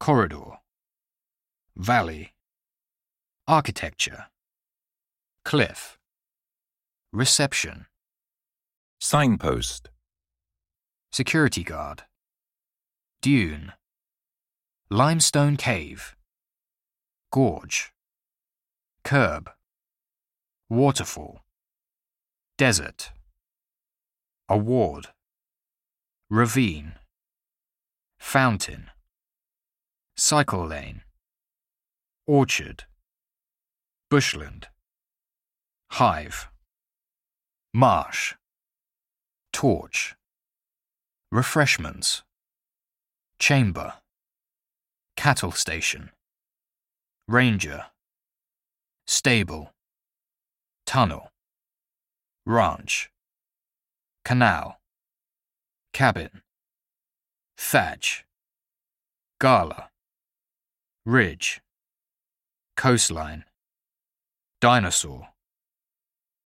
corridor, valley, architecture, cliff, reception, signpost, security guard, dune, limestone cave, gorge, curb, waterfall, desert, award, ravine, fountain, cycle lane, orchard, bushland, hive, marsh, torch, refreshments, chamber, cattle station, ranger, stable, tunnel, ranch, canal, cabin, thatch, gala, ridge, coastline, dinosaur,